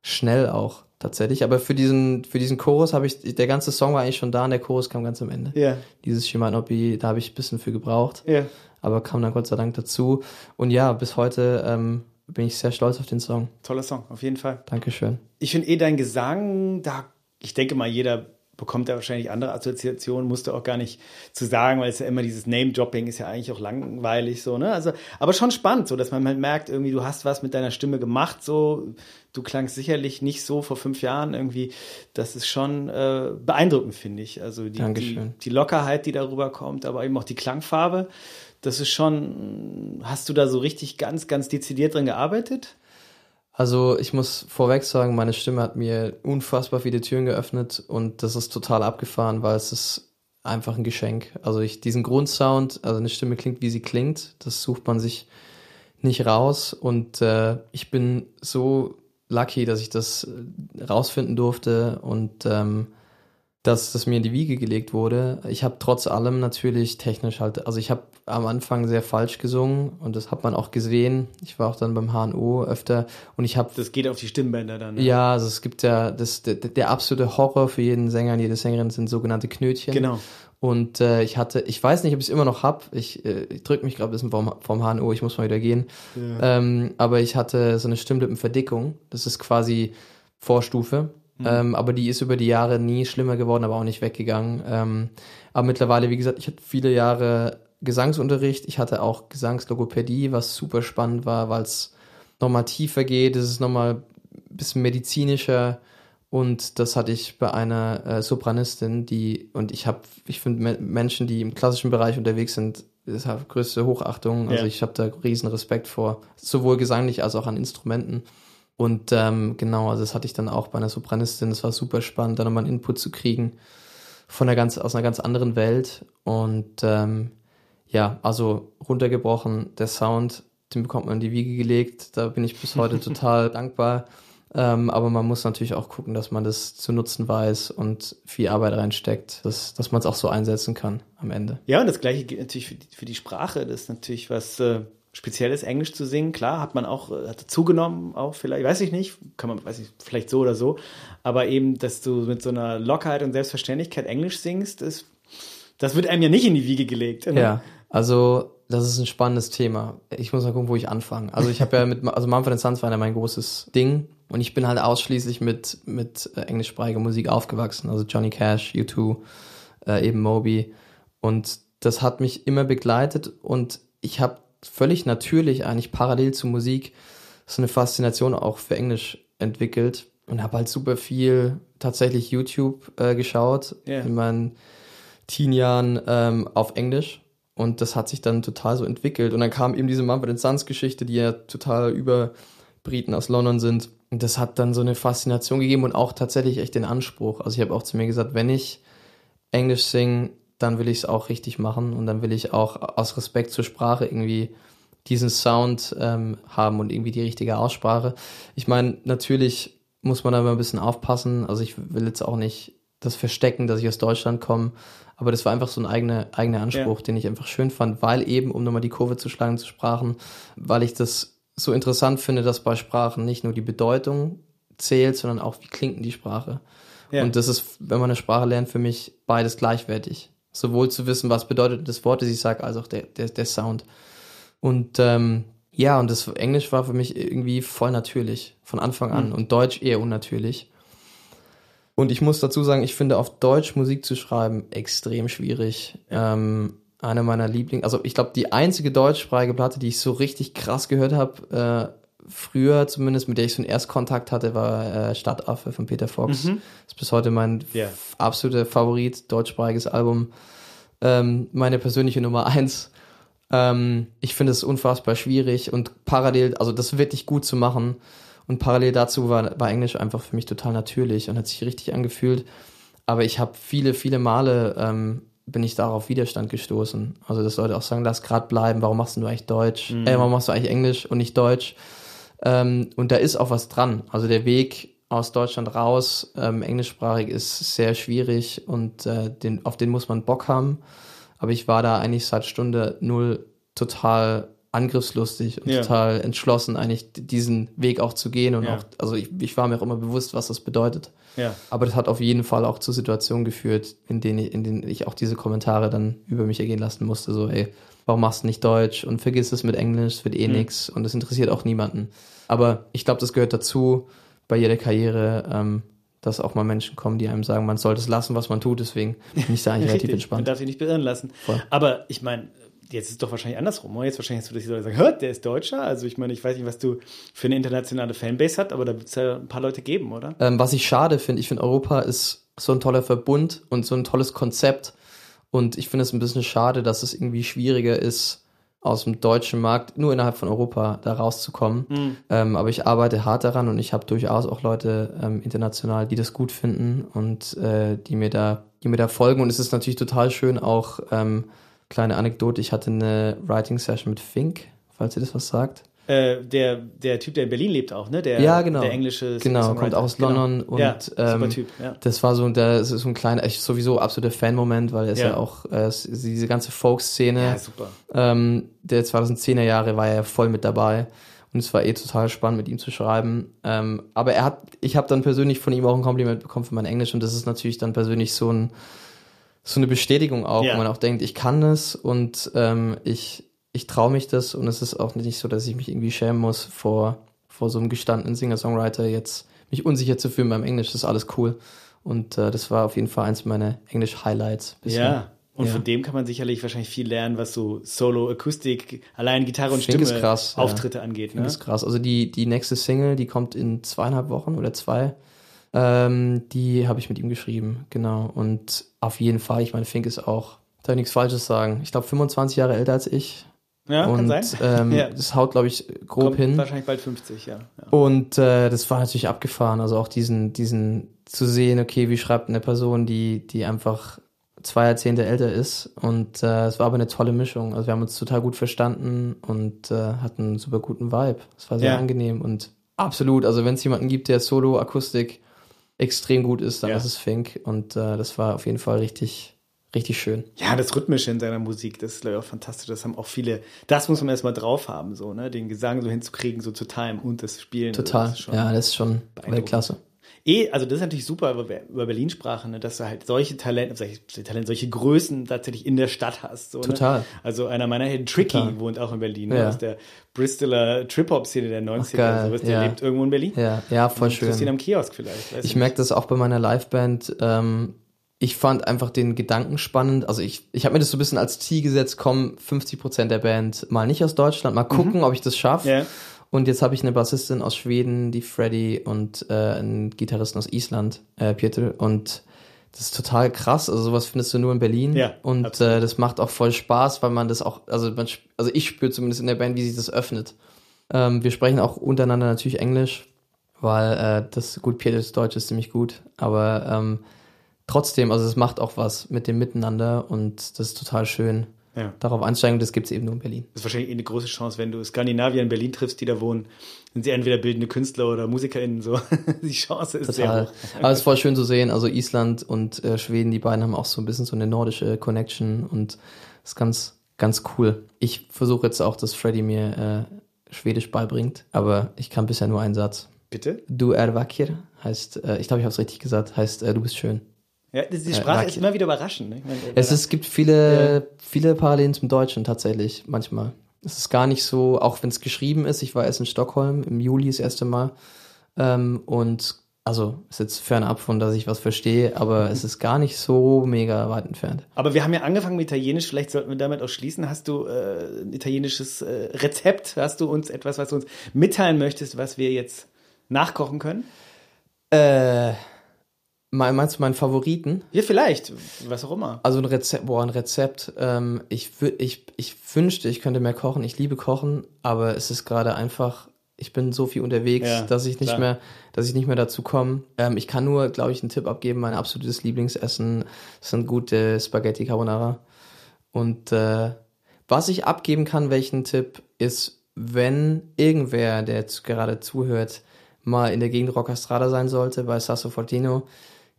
Speaker 1: schnell auch tatsächlich. Aber für diesen, für diesen Chorus habe ich, der ganze Song war eigentlich schon da und der Chorus kam ganz am Ende.
Speaker 5: Ja,
Speaker 1: Dieses Might Not Be, da habe ich ein bisschen für gebraucht,
Speaker 5: ja.
Speaker 1: Aber kam dann Gott sei Dank dazu. Und ja, bis heute ähm, bin ich sehr stolz auf den Song.
Speaker 5: Toller Song, auf jeden Fall.
Speaker 1: Dankeschön.
Speaker 5: Ich finde eh dein Gesang, da, ich denke mal, jeder bekommt da wahrscheinlich andere Assoziationen, musst du auch gar nicht zu sagen, weil es ja immer dieses Name-Dropping ist ja eigentlich auch langweilig so, ne? Also, aber schon spannend, so, dass man halt merkt, irgendwie, du hast was mit deiner Stimme gemacht, so, du klangst sicherlich nicht so vor fünf Jahren irgendwie, das ist schon äh, beeindruckend, finde ich. Also die, die,
Speaker 1: Dankeschön.
Speaker 5: die Lockerheit, die darüber kommt, aber eben auch die Klangfarbe, das ist schon, hast du da so richtig ganz, ganz dezidiert drin gearbeitet?
Speaker 1: Also ich muss vorweg sagen, meine Stimme hat mir unfassbar viele Türen geöffnet und das ist total abgefahren, weil es ist einfach ein Geschenk. Also ich diesen Grundsound, also eine Stimme klingt wie sie klingt, das sucht man sich nicht raus und äh, ich bin so lucky, dass ich das äh, rausfinden durfte und ähm, dass das mir in die Wiege gelegt wurde. Ich habe trotz allem natürlich technisch halt, also ich habe am Anfang sehr falsch gesungen und das hat man auch gesehen. Ich war auch dann beim HNO öfter und ich habe
Speaker 5: Das geht auf die Stimmbänder dann. Ne?
Speaker 1: ja, also es gibt ja das der, der absolute Horror für jeden Sänger und jede Sängerin sind sogenannte Knötchen.
Speaker 5: Genau.
Speaker 1: Und äh, ich hatte, ich weiß nicht, ob ich es immer noch hab. Ich, äh, ich drücke mich gerade ein bisschen vom, vom HNO, ich muss mal wieder gehen. Ähm, aber ich hatte so eine Stimmlippenverdickung. Das ist quasi Vorstufe. Ähm, aber die ist über die Jahre nie schlimmer geworden, aber auch nicht weggegangen. Ähm, aber mittlerweile, wie gesagt, ich hatte viele Jahre Gesangsunterricht. Ich hatte auch Gesangslogopädie, was super spannend war, weil es nochmal tiefer geht. Es ist nochmal ein bisschen medizinischer. Und das hatte ich bei einer äh, Sopranistin, die, und ich habe, ich finde Me Menschen, die im klassischen Bereich unterwegs sind, das hat größte Hochachtung. Also
Speaker 5: Ja.
Speaker 1: ich habe da riesen Respekt vor, sowohl gesanglich als auch an Instrumenten. Und ähm, genau, also das hatte ich dann auch bei einer Sopranistin. Das war super spannend, da nochmal einen Input zu kriegen von einer ganz, aus einer ganz anderen Welt. Und ähm, ja, also runtergebrochen, der Sound, den bekommt man in die Wiege gelegt. Da bin ich bis heute [laughs] total dankbar. Ähm, aber man muss natürlich auch gucken, dass man das zu nutzen weiß und viel Arbeit reinsteckt, dass, dass man es auch so einsetzen kann am Ende.
Speaker 5: Ja, und das gleiche gilt natürlich für die, für die Sprache. Das ist natürlich was äh, Spezielles, Englisch zu singen. Klar, hat man auch, äh, hat zugenommen, auch vielleicht, weiß ich nicht, kann man, weiß ich, vielleicht so oder so. Aber eben, dass du mit so einer Lockerheit und Selbstverständlichkeit Englisch singst, ist, das wird einem ja nicht in die Wiege gelegt. Ne?
Speaker 1: Ja, also das ist ein spannendes Thema. Ich muss mal gucken, wo ich anfange. Also ich habe ja mit, also Mumford Sons war ja mein großes Ding und ich bin halt ausschließlich mit, mit äh, englischsprachiger Musik aufgewachsen. Also Johnny Cash, U2, äh, eben Moby. Und das hat mich immer begleitet und ich habe völlig natürlich eigentlich parallel zur Musik so eine Faszination auch für Englisch entwickelt und habe halt super viel tatsächlich YouTube äh, geschaut
Speaker 5: Ja.
Speaker 1: in meinen Teenjahren ähm, auf Englisch und das hat sich dann total so entwickelt und dann kam eben diese Mumford Sons Geschichte, die ja total über Briten aus London sind und das hat dann so eine Faszination gegeben und auch tatsächlich echt den Anspruch. Also ich habe auch zu mir gesagt, wenn ich Englisch singe, dann will ich es auch richtig machen und dann will ich auch aus Respekt zur Sprache irgendwie diesen Sound ähm, haben und irgendwie die richtige Aussprache. Ich meine, natürlich muss man da immer ein bisschen aufpassen. Also ich will jetzt auch nicht das verstecken, dass ich aus Deutschland komme, aber das war einfach so ein eigener eigener Anspruch, den ich einfach schön fand, weil eben, um nochmal die Kurve zu schlagen zu Sprachen, weil ich das so interessant finde, dass bei Sprachen nicht nur die Bedeutung zählt, sondern auch, wie klingt die Sprache.
Speaker 5: Ja.
Speaker 1: Und das ist, wenn man eine Sprache lernt, für mich beides gleichwertig. Sowohl zu wissen, was bedeutet das Wort, das ich sage, als auch der, der, der Sound. Und ähm, ja, und das Englisch war für mich irgendwie voll natürlich, von Anfang an. Und Deutsch eher unnatürlich. Und ich muss dazu sagen, ich finde auf Deutsch Musik zu schreiben extrem schwierig. Ähm, eine meiner Lieblings, also ich glaube, die einzige deutschsprachige Platte, die ich so richtig krass gehört habe, äh, früher zumindest, mit der ich so einen Erstkontakt hatte, war äh, Stadtaffe von Peter Fox.
Speaker 5: Mhm.
Speaker 1: ist bis heute mein f- absoluter Favorit, deutschsprachiges Album. Ähm, meine persönliche Nummer eins. Ähm, ich finde es unfassbar schwierig und parallel, also das wirklich gut zu machen. Und parallel dazu war, war Englisch einfach für mich total natürlich und hat sich richtig angefühlt. Aber ich habe viele, viele Male ähm, bin ich da auf Widerstand gestoßen. Also dass Leute auch sagen, lass grad bleiben, warum machst du eigentlich Deutsch? Äh, warum machst du eigentlich Englisch und nicht Deutsch? Ähm, und da ist auch was dran. Also der Weg aus Deutschland raus, ähm, englischsprachig ist sehr schwierig und äh, den, auf den muss man Bock haben. Aber ich war da eigentlich seit Stunde null total angriffslustig und
Speaker 5: Ja.
Speaker 1: total entschlossen, eigentlich diesen Weg auch zu gehen. Und
Speaker 5: Ja.
Speaker 1: auch, also ich, ich war mir auch immer bewusst, was das bedeutet.
Speaker 5: Ja.
Speaker 1: Aber das hat auf jeden Fall auch zu Situationen geführt, in denen, ich- in denen ich auch diese Kommentare dann über mich ergehen lassen musste. So, ey, warum machst du nicht Deutsch und vergiss es mit Englisch, es wird eh nix und das interessiert auch niemanden. Aber ich glaube, das gehört dazu bei jeder Karriere, ähm, dass auch mal Menschen kommen, die einem sagen, man sollte es lassen, was man tut. Deswegen bin ich da eigentlich [laughs] relativ
Speaker 5: Richtig, man
Speaker 1: entspannt.
Speaker 5: darf sich nicht beirren lassen.
Speaker 1: Voll.
Speaker 5: Aber ich meine, jetzt ist es doch wahrscheinlich andersrum. Oder? Jetzt wahrscheinlich hast du, dass die Leute sagen, hört, der ist Deutscher. Also ich meine, ich weiß nicht, was du für eine internationale Fanbase hast, aber da wird es ja ein paar Leute geben, oder?
Speaker 1: Ähm, was ich schade finde, ich finde Europa ist so ein toller Verbund und so ein tolles Konzept. Und ich finde es ein bisschen schade, dass es irgendwie schwieriger ist, aus dem deutschen Markt nur innerhalb von Europa da rauszukommen. Ähm, aber ich arbeite hart daran und ich habe durchaus auch Leute ähm, international, die das gut finden und äh, die mir da, die mir da folgen. Und es ist natürlich total schön, auch ähm, kleine Anekdote, ich hatte eine Writing Session mit Fink, falls ihr das was sagt.
Speaker 5: Äh, der, der Typ, der in Berlin lebt auch, ne? Der,
Speaker 1: ja, genau.
Speaker 5: Der englische
Speaker 1: Genau, kommt aus
Speaker 5: Genau.
Speaker 1: London und
Speaker 5: ja, super
Speaker 1: ähm,
Speaker 5: Typ, ja.
Speaker 1: das war so, das ist so ein kleiner, echt sowieso absoluter Fan-Moment, weil er ist
Speaker 5: Ja.
Speaker 1: ja, auch, äh, es- diese ganze Folk-Szene,
Speaker 5: Ja, super.
Speaker 1: ähm, der 2010er Jahre war er ja voll mit dabei und es war eh total spannend mit ihm zu schreiben. Ähm, aber er hat, ich habe dann persönlich von ihm auch ein Kompliment bekommen für mein Englisch und das ist natürlich dann persönlich so ein so eine Bestätigung auch,
Speaker 5: Ja.
Speaker 1: wo man auch denkt, ich kann das und ähm, ich ich traue mich das und es ist auch nicht so, dass ich mich irgendwie schämen muss vor vor so einem gestandenen Singer-Songwriter jetzt mich unsicher zu fühlen beim Englisch. Das ist alles cool und äh, das war auf jeden Fall eins meiner Englisch-Highlights. bisher.
Speaker 5: Ja. Und
Speaker 1: Ja.
Speaker 5: von dem kann man sicherlich wahrscheinlich viel lernen, was so Solo, Akustik, allein Gitarre und Stimme,
Speaker 1: krass, ja.
Speaker 5: Auftritte angeht.
Speaker 1: Ich
Speaker 5: Ne?
Speaker 1: das krass. Also die, die nächste Single, die kommt in zweieinhalb Wochen oder zwei. Ähm, die habe ich mit ihm geschrieben, genau. Und auf jeden Fall, ich meine, Fink ist auch, darf ich nichts Falsches sagen. Ich glaube, 25 Jahre älter als ich.
Speaker 5: Ja,
Speaker 1: und
Speaker 5: kann sein.
Speaker 1: Ähm,
Speaker 5: Ja.
Speaker 1: das haut, glaube ich, grob
Speaker 5: Kommt
Speaker 1: hin.
Speaker 5: Wahrscheinlich bald 50, ja. ja.
Speaker 1: Und äh, das war natürlich abgefahren. Also auch diesen, diesen zu sehen, okay, wie schreibt eine Person, die, die einfach zwei Jahrzehnte älter ist. Und äh, es war aber eine tolle Mischung. Also wir haben uns total gut verstanden und äh, hatten einen super guten Vibe. Es war sehr
Speaker 5: Ja.
Speaker 1: angenehm und absolut. Also wenn es jemanden gibt, der Solo-Akustik extrem gut ist, dann
Speaker 5: Ja.
Speaker 1: ist es Fink. Und äh, das war auf jeden Fall richtig, richtig schön.
Speaker 5: Ja, das Rhythmische in seiner Musik, das ist glaube ich auch fantastisch. Das haben auch viele, das muss man erstmal drauf haben, so, ne? Den Gesang so hinzukriegen, so zu timen und das Spielen.
Speaker 1: Total.
Speaker 5: das
Speaker 1: ja, das ist schon. Weltklasse.
Speaker 5: Eh, also das ist natürlich super über, über Berlin Sprache, ne, dass du halt solche Talente, solche, Talente, solche Größen tatsächlich in der Stadt hast. So,
Speaker 1: Total.
Speaker 5: Ne? Also einer meiner Helden, Tricky,
Speaker 1: Total.
Speaker 5: wohnt auch in Berlin, ne,
Speaker 1: Ja.
Speaker 5: aus der Bristoler Trip-Hop-Szene der 90er.
Speaker 1: geil,
Speaker 5: sowas, der
Speaker 1: ja.
Speaker 5: lebt irgendwo in Berlin.
Speaker 1: Ja, ja, voll schön.
Speaker 5: Du ihn am Kiosk vielleicht.
Speaker 1: Ich merke das auch bei meiner Liveband. Ähm, ich fand einfach den Gedanken spannend. Also ich, ich habe mir das so ein bisschen als Ziel gesetzt, kommen 50 Prozent der Band mal nicht aus Deutschland, mal gucken, ob ich das schaffe.
Speaker 5: Ja.
Speaker 1: Und jetzt habe ich eine Bassistin aus Schweden, die Freddy, und äh, einen Gitarristen aus Island, äh, Pieter. Und das ist total krass. Also sowas findest du nur in Berlin.
Speaker 5: Ja,
Speaker 1: und
Speaker 5: absolut.
Speaker 1: äh, das macht auch voll Spaß, weil man das auch, also man, also ich spüre zumindest in der Band, wie sich das öffnet. Ähm, wir sprechen auch untereinander natürlich Englisch, weil äh, das gut Pieters Deutsch ist ziemlich gut, aber ähm, trotzdem, also es macht auch was mit dem Miteinander und das ist total schön.
Speaker 5: Ja.
Speaker 1: Darauf einsteigen, das gibt's eben nur in Berlin.
Speaker 5: Das ist wahrscheinlich eh eine große Chance, wenn du Skandinavier in Berlin triffst, die da wohnen, sind sie entweder bildende Künstler oder MusikerInnen, so. [laughs] Die Chance ist sehr
Speaker 1: Total.
Speaker 5: hoch.
Speaker 1: Aber es ist voll schön zu sehen. Also Island und äh, Schweden, die beiden haben auch so ein bisschen so eine nordische Connection und das ist ganz, ganz cool. Ich versuche jetzt auch, dass Freddy mir äh, Schwedisch beibringt, aber ich kann bisher nur einen Satz.
Speaker 5: Bitte?
Speaker 1: Du är vacker heißt, äh, ich glaube, ich habe es richtig gesagt, heißt äh, du bist schön.
Speaker 5: Ja, die
Speaker 1: Äh,
Speaker 5: Sprache
Speaker 1: Rack-
Speaker 5: ist immer wieder überraschend. Ne? Meine,
Speaker 1: Es, ist, gibt viele, viele Parallelen zum Deutschen tatsächlich, manchmal. Es ist gar nicht so, auch wenn es geschrieben ist, ich war erst in Stockholm im Juli das erste Mal ähm, und also ist jetzt fernab von, dass ich was verstehe, aber es ist gar nicht so mega weit entfernt.
Speaker 5: Aber wir haben ja angefangen mit Italienisch, vielleicht sollten wir damit auch schließen. Hast du äh, ein italienisches äh, Rezept? Hast du uns etwas, was du uns mitteilen möchtest, was wir jetzt nachkochen können?
Speaker 1: Äh, meinst du meinen Favoriten?
Speaker 5: Ja, vielleicht, was auch immer.
Speaker 1: Also ein Rezept, boah, ein Rezept. Ähm, ich, ich, ich wünschte, ich könnte mehr kochen. Ich liebe Kochen, aber es ist gerade einfach, ich bin so viel unterwegs,
Speaker 5: Ja,
Speaker 1: dass ich nicht
Speaker 5: klar.
Speaker 1: mehr, dass ich nicht mehr dazu komme. Ähm, ich kann nur, glaube ich, einen Tipp abgeben. Mein absolutes Lieblingsessen sind gute Spaghetti Carbonara. Und äh, was ich abgeben kann, welchen Tipp, ist, wenn irgendwer, der jetzt gerade zuhört, mal in der Gegend Roccastrada sein sollte, bei Sasso Fortino,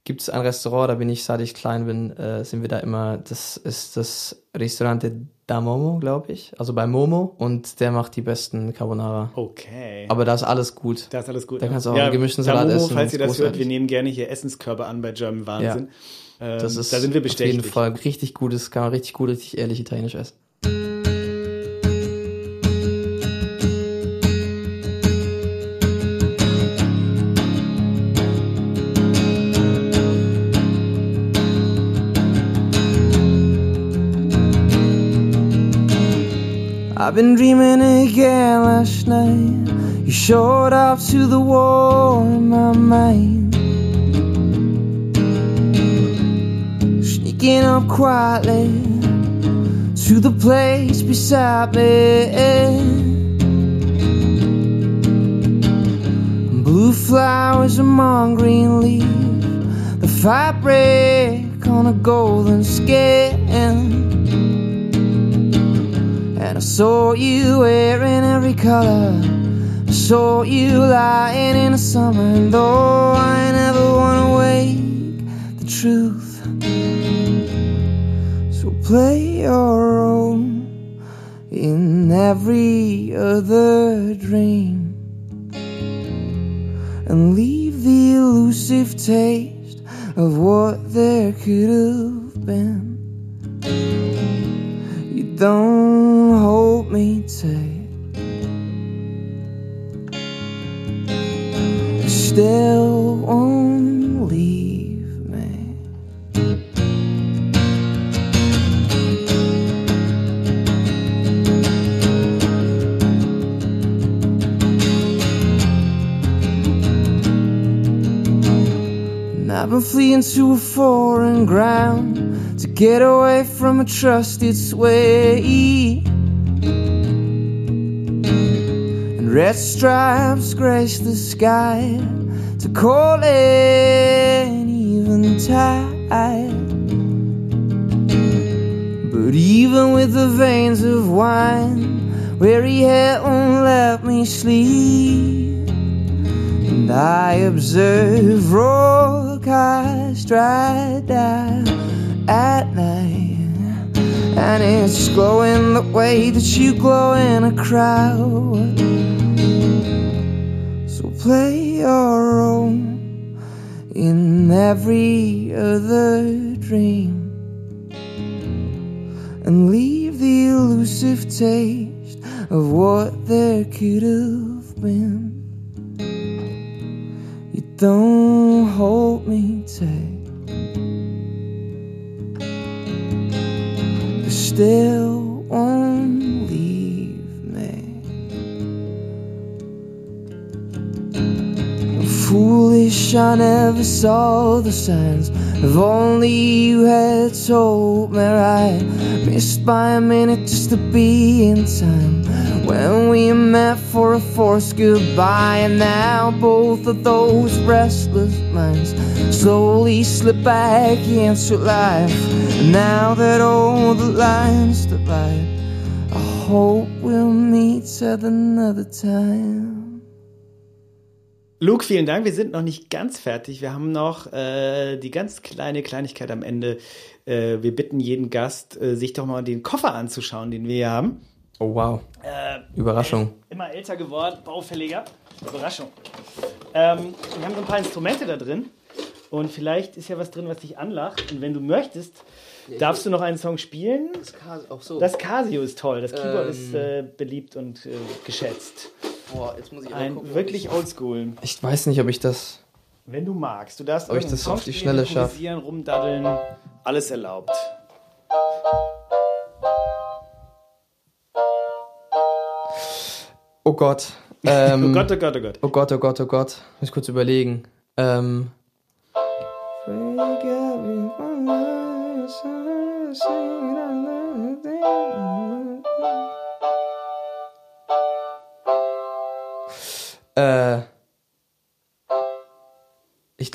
Speaker 1: gibt es ein Restaurant, da bin ich, seit ich klein bin, äh, sind wir da immer, das ist das Restaurante da Momo, glaube ich, also bei Momo und der macht die besten Carbonara.
Speaker 5: Okay.
Speaker 1: Aber da ist alles gut.
Speaker 5: da ist alles gut.
Speaker 1: da kannst du auch einen gemischten Salat
Speaker 5: Damomo,
Speaker 1: essen,
Speaker 5: Falls ihr das hört,
Speaker 1: großartig.
Speaker 5: wir nehmen gerne hier Essenskörbe an bei German Wahnsinn. Ähm,
Speaker 1: Das ist
Speaker 5: da sind wir
Speaker 1: auf jeden. Fall richtig gutes, kann man richtig gut, richtig ehrlich italienisch essen.
Speaker 4: I've been dreaming again last night. You showed up to the war in my mind. Sneaking up quietly to the place beside me. Blue flowers among green leaves, the fabric on a golden skin. And I saw you wearing every color. I saw you lying in the summer. And though I never wanna wake the truth, so play your role in every other dream and leave the elusive taste of what there could have been. You don't me tight. You still won't leave me. And I've been fleeing to a foreign ground to get away from a trusted sway. Red stripes grace the sky to call an even tide. But even with the veins of wine, weary head won't let me sleep. And I observe rock eyes dry down at night. And it's glowing the way that you glow in a crowd. Play your role in every other dream. And leave the elusive taste of what there could have been. You don't hold me tight. You still won't I never saw the signs. If only you had told me right. Missed by a minute just to be in time. When we met for a forced goodbye, and now both of those restless minds slowly slip back into life. Now that all the lines divide, I hope we'll meet at another time.
Speaker 5: Luke, vielen Dank. Wir sind noch nicht ganz fertig. Wir haben noch äh, die ganz kleine Kleinigkeit am Ende. Äh, wir bitten jeden Gast, äh, sich doch mal den Koffer anzuschauen, den wir hier haben.
Speaker 1: Oh wow.
Speaker 5: Äh,
Speaker 1: Überraschung.
Speaker 5: Immer älter geworden, baufälliger. Überraschung. Ähm, wir haben so ein paar Instrumente da drin. Und vielleicht ist ja was drin, was dich anlacht. Und wenn du möchtest, darfst du noch einen Song spielen.
Speaker 1: Auch so.
Speaker 5: Das Casio ist toll. Das Keyboard
Speaker 1: Ähm.
Speaker 5: ist äh, beliebt und äh, geschätzt.
Speaker 1: Boah, jetzt muss ich
Speaker 5: Ein wirklich oldschool.
Speaker 1: Ich weiß nicht, ob ich das.
Speaker 5: Wenn du magst, du darfst
Speaker 1: Ob ich das auf die Schnelle schaff.
Speaker 5: improvisieren, rumdaddeln, alles erlaubt.
Speaker 1: Oh Gott. Ähm, [laughs]
Speaker 5: Oh Gott, oh Gott, oh Gott.
Speaker 1: Oh Gott, oh Gott, oh Gott. Muss ich kurz überlegen. Ähm,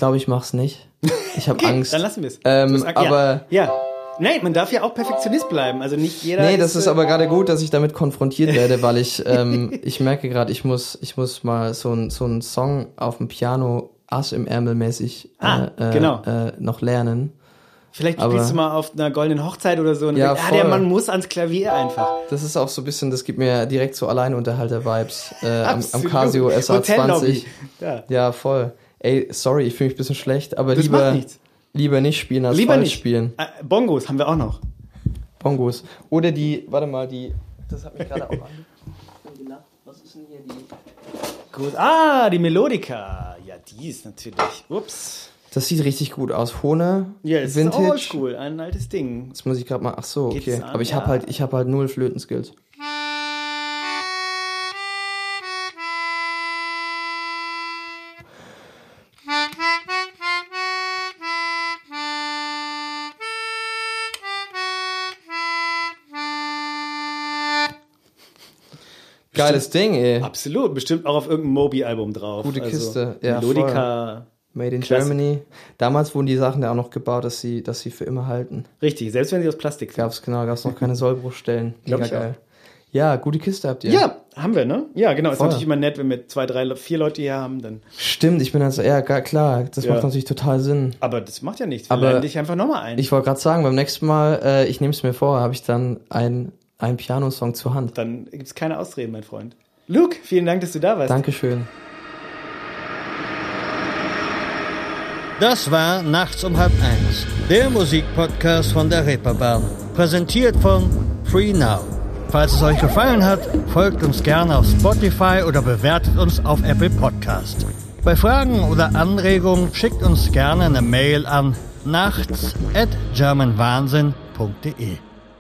Speaker 1: glaube, ich mach's nicht. Ich habe [laughs]
Speaker 5: Okay,
Speaker 1: Angst.
Speaker 5: dann lassen wir es.
Speaker 1: Ähm, aber
Speaker 5: ja. ja. Nein, man darf ja auch Perfektionist bleiben. Also nicht jeder.
Speaker 1: nee, das ist
Speaker 5: äh,
Speaker 1: aber gerade gut, dass ich damit konfrontiert werde, weil ich [laughs] ähm, ich merke gerade, ich muss ich muss mal so ein so ein Song auf dem Piano Ass im Ärmel mäßig äh,
Speaker 5: Ah,
Speaker 1: äh,
Speaker 5: genau.
Speaker 1: äh, noch lernen.
Speaker 5: Vielleicht
Speaker 1: aber-
Speaker 5: spielst du mal auf einer goldenen Hochzeit oder so und
Speaker 1: Ja,
Speaker 5: ja, ah, der. Mann muss ans Klavier einfach.
Speaker 1: Das ist auch so ein bisschen, das gibt mir direkt so Alleinunterhalter-Vibes äh, am, am. Casio SR20.
Speaker 5: Hotellobby. Ja.
Speaker 1: Ja, voll. Ey, sorry, ich fühle mich ein bisschen schlecht, aber
Speaker 5: Das
Speaker 1: lieber, lieber nicht spielen als
Speaker 5: Lieber
Speaker 1: falsch
Speaker 5: nicht.
Speaker 1: spielen.
Speaker 5: Äh, Bongos haben wir auch noch.
Speaker 1: Bongos. Oder die, warte mal, die, das hat mich gerade auch angefangen. Was ist denn hier die?
Speaker 5: Gut. Ah, die Melodica. Ja, die ist natürlich. Ups.
Speaker 1: Das sieht richtig gut aus. Hone,
Speaker 5: Ja, es ist
Speaker 1: Vintage.
Speaker 5: oldschool. Ein altes Ding.
Speaker 1: Jetzt muss ich gerade mal, ach so, okay. Aber ich
Speaker 5: Ja.
Speaker 1: habe halt, ich habe halt null Flötenskills. Geiles Ding, ey.
Speaker 5: Absolut. Bestimmt auch auf irgendeinem Moby-Album drauf.
Speaker 1: Gute
Speaker 5: Also,
Speaker 1: Kiste. Ja,
Speaker 5: Melodica.
Speaker 1: Made in
Speaker 5: Klasse.
Speaker 1: Germany. Damals wurden die Sachen ja auch noch gebaut, dass sie, dass sie für immer halten.
Speaker 5: Richtig. Selbst wenn sie aus Plastik sind.
Speaker 1: Gab's genau, gab's noch keine Sollbruchstellen. [laughs] Mega
Speaker 5: ich auch.
Speaker 1: geil. Ja, gute Kiste habt ihr.
Speaker 5: Ja, haben wir, ne? Ja, genau. Ist
Speaker 1: Voll.
Speaker 5: natürlich immer nett, wenn wir zwei, drei, vier Leute hier haben, dann.
Speaker 1: Stimmt, ich bin also, ja, gar klar, das
Speaker 5: Ja.
Speaker 1: macht natürlich total Sinn.
Speaker 5: Aber das macht ja nichts. Wir
Speaker 1: Aber
Speaker 5: laden dich einfach nochmal ein.
Speaker 1: Ich wollte gerade sagen, beim nächsten Mal, äh, ich nehme es mir vor, habe ich dann ein, ein Pianosong zur Hand.
Speaker 5: dann gibt's keine Ausreden, mein Freund. Luke, vielen Dank, dass du da warst.
Speaker 1: Dankeschön.
Speaker 3: Das war Nachts um halb eins, der Musikpodcast von der Reeperbahn. Präsentiert von Free Now. Falls es euch gefallen hat, folgt uns gerne auf Spotify oder bewertet uns auf Apple Podcast. Bei Fragen oder Anregungen schickt uns gerne eine Mail an nachts at germanwahnsinn.de.